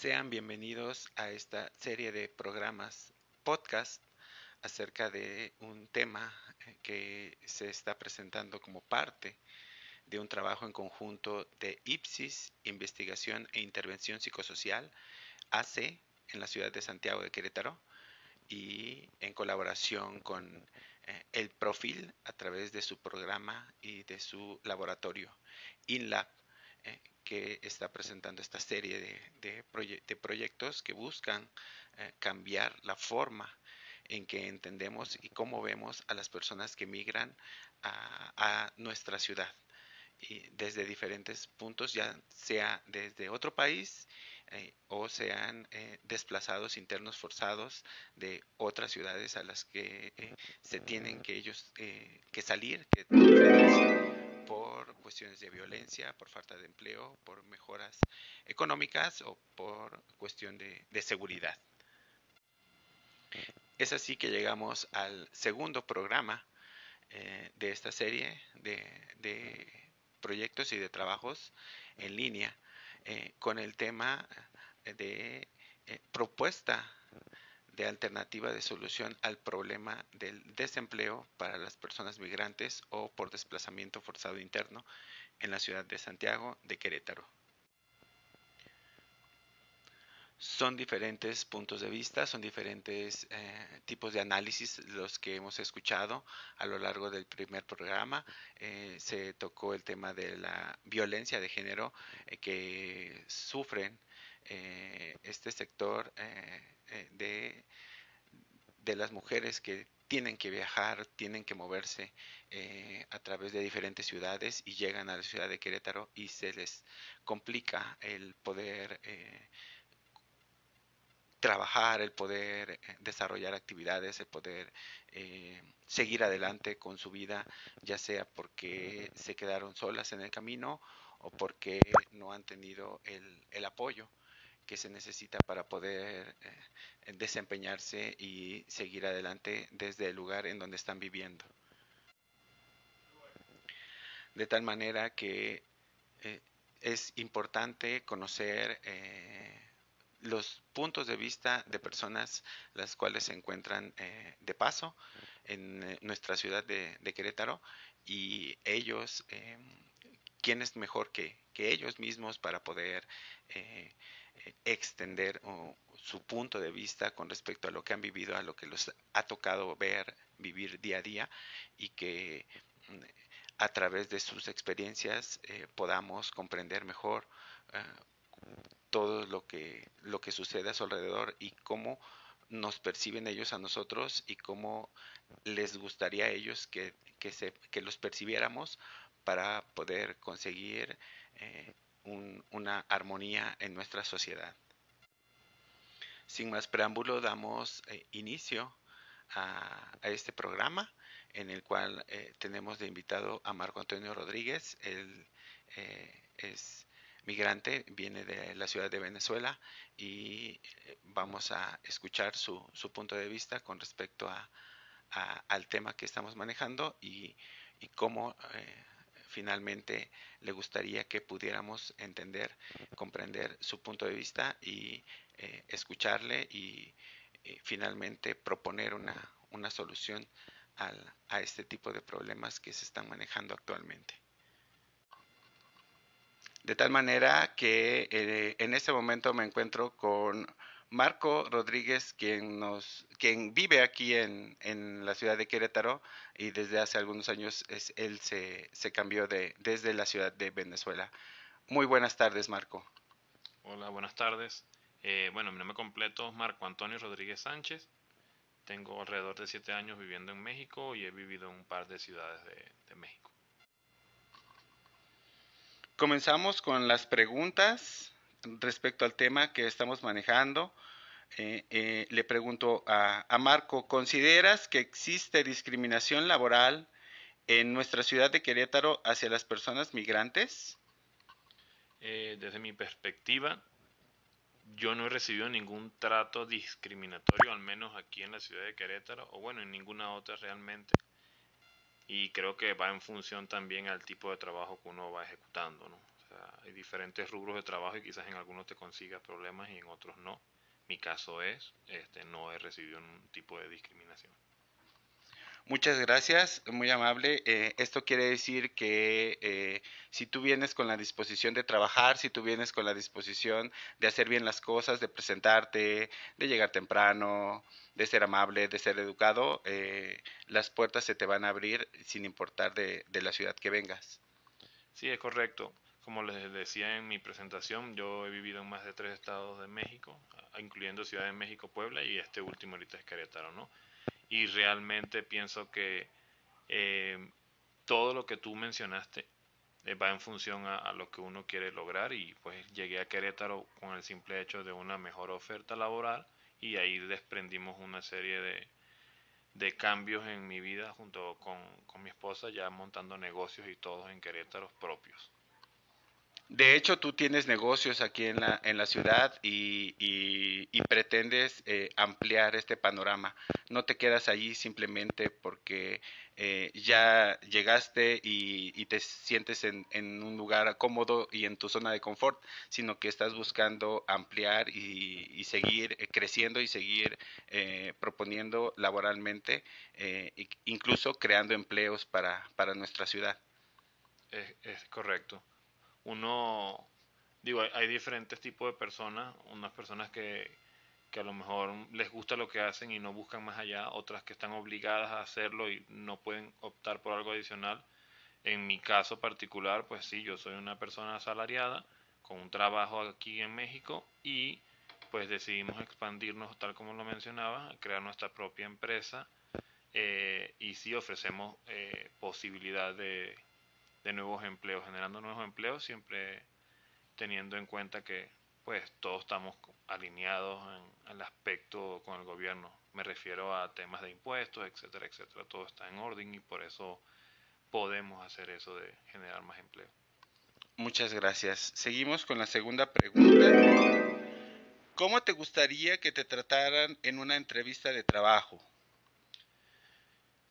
Sean bienvenidos a esta serie de programas podcast acerca de un tema eh, que se está presentando como parte de un trabajo en conjunto de IPSIS, Investigación e Intervención Psicosocial, AC, en la ciudad de Santiago de Querétaro, y en colaboración con eh, el Profil a través de su programa y de su laboratorio, INLAB, que está presentando esta serie de, proyectos que buscan eh, cambiar la forma en que entendemos y cómo vemos a las personas que migran a, nuestra ciudad. Y desde diferentes puntos, ya sea desde otro país eh, o sean desplazados internos forzados de otras ciudades a las que se tienen que ellos que salir, por cuestiones de violencia, por falta de empleo, por mejoras económicas o por cuestión de, seguridad. Es así que llegamos al segundo programa eh, de esta serie de, proyectos y de trabajos en línea eh, con el tema de eh, propuesta de alternativa de solución al problema del desempleo para las personas migrantes o por desplazamiento forzado interno en la ciudad de Santiago de Querétaro. Son diferentes puntos de vista, son diferentes eh, tipos de análisis los que hemos escuchado a lo largo del primer programa. Eh, se tocó el tema de la violencia de género eh, que sufren este sector de, de las mujeres que tienen que viajar, tienen que moverse eh, a través de diferentes ciudades y llegan a la ciudad de Querétaro y se les complica el poder eh, trabajar, el poder eh, desarrollar actividades, el poder seguir adelante con su vida, ya sea porque se quedaron solas en el camino o porque no han tenido el, el apoyo que se necesita para poder eh, desempeñarse y seguir adelante desde el lugar en donde están viviendo. De tal manera que eh, es importante conocer eh, los puntos de vista de personas las cuales se encuentran de paso en nuestra ciudad de, Querétaro y ellos, ¿quién es mejor que, que, ellos mismos para poder extender su punto de vista con respecto a lo que han vivido, a lo que los ha tocado ver, vivir día a día y que mm, a través de sus experiencias eh, podamos comprender mejor eh, todo lo que, lo que sucede a su alrededor y cómo nos perciben ellos a nosotros y cómo les gustaría a ellos que, se, que los percibiéramos para poder conseguir eh, una armonía en nuestra sociedad. Sin más preámbulo, damos eh, inicio a, este programa en el cual eh, tenemos de invitado a Marco Antonio Rodríguez. Él eh, es migrante, viene de la ciudad de Venezuela y vamos a escuchar su, punto de vista con respecto a, al tema que estamos manejando y, y cómo finalmente le gustaría que pudiéramos entender, comprender su punto de vista y eh, escucharle y eh, finalmente proponer una, una solución al, a este tipo de problemas que se están manejando actualmente. De tal manera que eh, en este momento me encuentro con Marco Rodríguez, quien, nos, quien vive aquí en, en, la ciudad de Querétaro y desde hace algunos años es, él se, se cambió de, desde la ciudad de Venezuela. Muy buenas tardes, Marco. Hola, buenas tardes. Eh, bueno, mi nombre completo es Marco Antonio Rodríguez Sánchez. Tengo alrededor de siete años viviendo en México y he vivido en un par de ciudades de, de México. Comenzamos con las preguntas respecto al tema que estamos manejando. Eh, eh, le pregunto a, Marco, ¿consideras que existe discriminación laboral en nuestra ciudad de Querétaro hacia las personas migrantes? Eh, desde mi perspectiva, yo no he recibido ningún trato discriminatorio, al menos aquí en la ciudad de Querétaro, o bueno, en ninguna otra realmente. Y creo que va en función también al tipo de trabajo que uno va ejecutando, ¿no? Diferentes rubros de trabajo y quizás en algunos te consigas problemas y en otros no. Mi caso es, este, no he recibido un tipo de discriminación. Muchas gracias, muy amable. Eh, esto quiere decir que eh, si tú vienes con la disposición de trabajar, si tú vienes con la disposición de hacer bien las cosas, de presentarte, de llegar temprano, de ser amable, de ser educado, eh, las puertas se te van a abrir sin importar de, de la ciudad que vengas. Sí, es correcto. Como les decía en mi presentación, yo he vivido en más de tres estados de México, incluyendo Ciudad de México, Puebla y este último ahorita es Querétaro, ¿no? y realmente pienso que eh, todo lo que tú mencionaste eh, va en función a, lo que uno quiere lograr y pues llegué a Querétaro con el simple hecho de una mejor oferta laboral y ahí desprendimos una serie de, de cambios en mi vida junto con, con mi esposa ya montando negocios y todos en Querétaro propios. De hecho, tú tienes negocios aquí en la, en la ciudad y, pretendes eh, ampliar este panorama. No te quedas allí simplemente porque eh, ya llegaste y, te sientes en, un lugar cómodo y en tu zona de confort, sino que estás buscando ampliar y, seguir eh, creciendo y seguir proponiendo laboralmente, incluso creando empleos para nuestra ciudad. es correcto uno, digo, hay, diferentes tipos de personas, unas personas que, que a lo mejor les gusta lo que hacen y no buscan más allá, otras que están obligadas a hacerlo y no pueden optar por algo adicional. En mi caso particular, pues sí, yo soy una persona asalariada con un trabajo aquí en México y pues decidimos expandirnos tal como lo mencionaba, crear nuestra propia empresa eh, y sí ofrecemos eh, posibilidad de, de nuevos empleos, generando nuevos empleos, siempre teniendo en cuenta que pues todos estamos alineados en el aspecto con el gobierno. Me refiero a temas de impuestos, etcétera, etcétera. Todo está en orden y por eso podemos hacer eso de generar más empleo. Muchas gracias. Seguimos con la segunda pregunta. ¿Cómo te gustaría que te trataran en una entrevista de trabajo?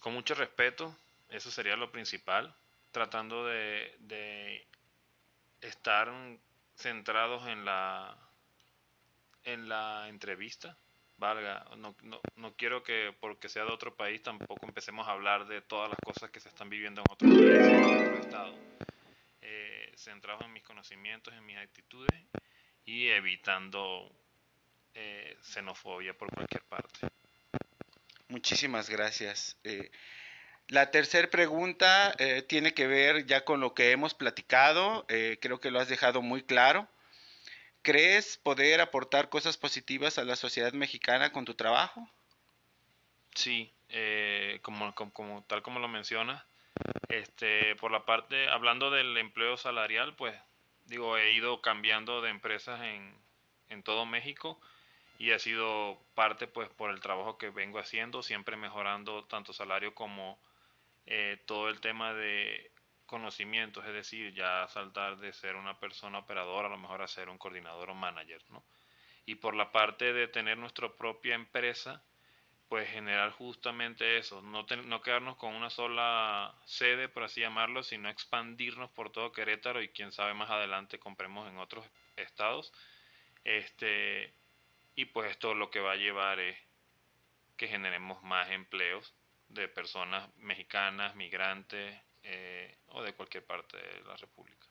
Con mucho respeto, eso sería lo principal tratando de, estar centrados en la en la entrevista. Valga no, no, no, quiero que porque sea de otro país tampoco empecemos a hablar de todas las cosas que se están viviendo en otro país estado. Eh, centrados en mis conocimientos en mis actitudes y evitando eh, xenofobia por cualquier parte. Muchísimas gracias. Eh, la tercera pregunta eh, tiene que ver ya con lo que hemos platicado, eh, creo que lo has dejado muy claro. ¿Crees poder aportar cosas positivas a la sociedad mexicana con tu trabajo? Sí, eh, como, tal como lo mencionas, este, por la parte, hablando del empleo salarial, pues digo, he ido cambiando de empresas en, en todo México y ha sido parte pues por el trabajo que vengo haciendo, siempre mejorando tanto salario como eh, todo el tema de conocimientos, es decir, ya saltar de ser una persona operadora a lo mejor a ser un coordinador o manager, ¿no? Y por la parte de tener nuestra propia empresa, pues generar justamente eso, no, no quedarnos con una sola sede, por así llamarlo, sino expandirnos por todo Querétaro y quién sabe más adelante compremos en otros estados. Este, y pues esto lo que va a llevar es que generemos más empleos de personas mexicanas, migrantes eh, o de cualquier parte de la República.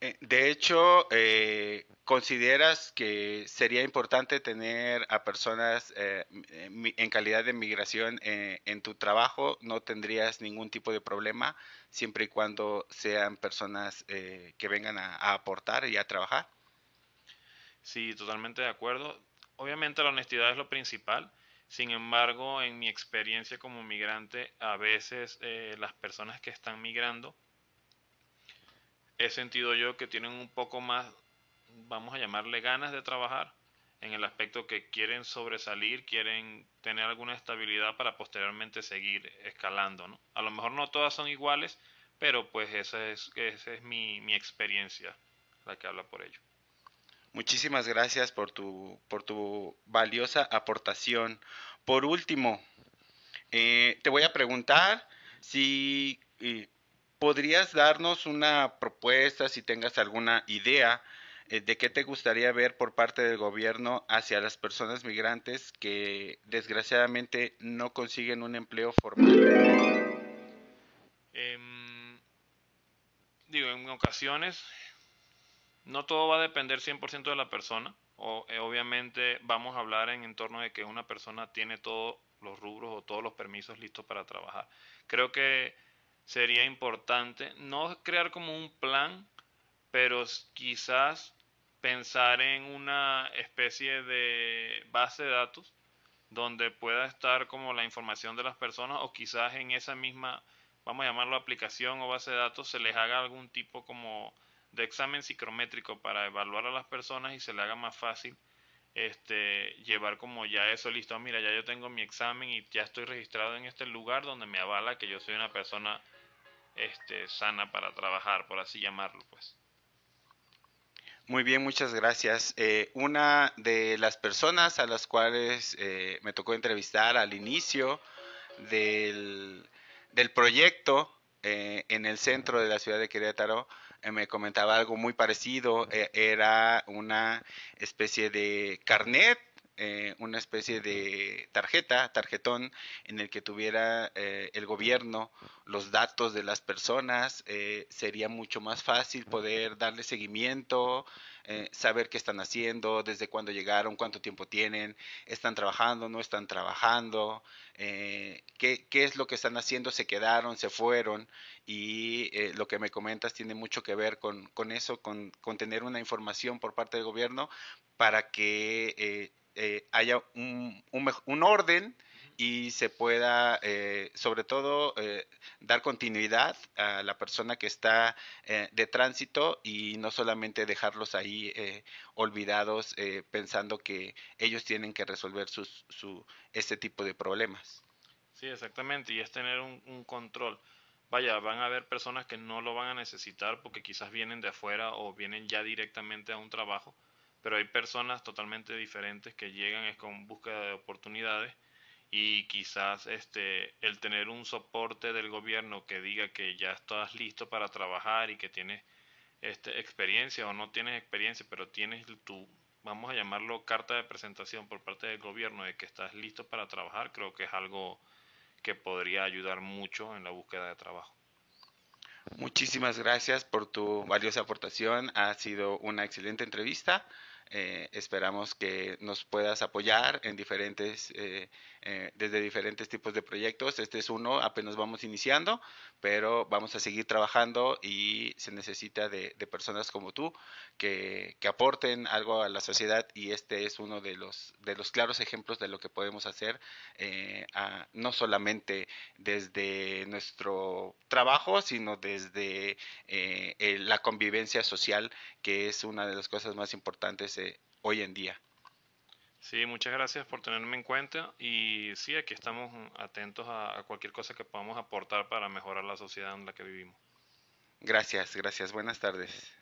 Eh, de hecho, eh, ¿consideras que sería importante tener a personas en calidad de migración en tu trabajo? ¿No tendrías ningún tipo de problema siempre y cuando sean personas que vengan a, aportar y a trabajar? Sí, totalmente de acuerdo. Obviamente la honestidad es lo principal sin embargo, en mi experiencia como migrante, a veces eh, las personas que están migrando, he sentido yo que tienen un poco más, vamos a llamarle ganas de trabajar, en el aspecto que quieren sobresalir, quieren tener alguna estabilidad para posteriormente seguir escalando. ¿no? A lo mejor no todas son iguales, pero pues esa es, esa es mi, mi experiencia, la que habla por ello. Muchísimas gracias por tu, por tu valiosa aportación. Por último, eh, te voy a preguntar si ¿podrías darnos una propuesta, si tengas alguna idea, eh, de qué te gustaría ver por parte del gobierno hacia las personas migrantes que desgraciadamente no consiguen un empleo formal? Em, digo, en ocasiones no todo va a depender 100% de la persona. O, eh, obviamente vamos a hablar en torno de que una persona tiene todos los rubros o todos los permisos listos para trabajar. Creo que sería importante no crear como un plan, pero quizás pensar en una especie de base de datos donde pueda estar como la información de las personas o quizás en esa misma, vamos a llamarlo aplicación o base de datos, se les haga algún tipo como de examen psicométrico para evaluar a las personas y se le haga más fácil este llevar como ya eso listo, mira, ya yo tengo mi examen y ya estoy registrado en este lugar donde me avala que yo soy una persona este sana para trabajar, por así llamarlo, pues. Muy bien, muchas gracias. Eh, una de las personas a las cuales eh, me tocó entrevistar al inicio del, del proyecto eh, en el centro de la ciudad de Querétaro me comentaba algo muy parecido. era una especie de carnet una especie de tarjeta, tarjetón, en el que tuviera el gobierno los datos de las personas, sería mucho más fácil poder darle seguimiento, eh, saber qué están haciendo, desde cuándo llegaron, cuánto tiempo tienen, están trabajando, no están trabajando, eh, qué, qué, es lo que están haciendo, se quedaron, se fueron y eh, lo que me comentas tiene mucho que ver con, con eso, con, con, tener una información por parte del gobierno para que haya un, un, un orden y se pueda, eh, sobre todo, eh, dar continuidad a la persona que está eh, de tránsito y no solamente dejarlos ahí olvidados pensando que ellos tienen que resolver sus, su, este tipo de problemas. Sí, exactamente, y es tener un, un control. Vaya, van a haber personas que no lo van a necesitar porque quizás vienen de afuera o vienen ya directamente a un trabajo, pero hay personas totalmente diferentes que llegan es con búsqueda de oportunidades y quizás este el tener un soporte del gobierno que diga que ya estás listo para trabajar y que tienes este, experiencia o no tienes experiencia, pero tienes tu, vamos a llamarlo carta de presentación por parte del gobierno de que estás listo para trabajar, creo que es algo que podría ayudar mucho en la búsqueda de trabajo. Muchísimas gracias por tu valiosa aportación. Ha sido una excelente entrevista. Eh, esperamos que nos puedas apoyar en diferentes, eh, eh, desde diferentes tipos de proyectos. Este es uno, apenas vamos iniciando, pero vamos a seguir trabajando y se necesita de, personas como tú que, aporten algo a la sociedad y este es uno de los, de los claros ejemplos de lo que podemos hacer, no solamente desde nuestro trabajo, sino desde la convivencia social, que es una de las cosas más importantes hoy en día. Sí, muchas gracias por tenerme en cuenta y sí, aquí estamos atentos a, cualquier cosa que podamos aportar para mejorar la sociedad en la que vivimos. Gracias, gracias. Buenas tardes.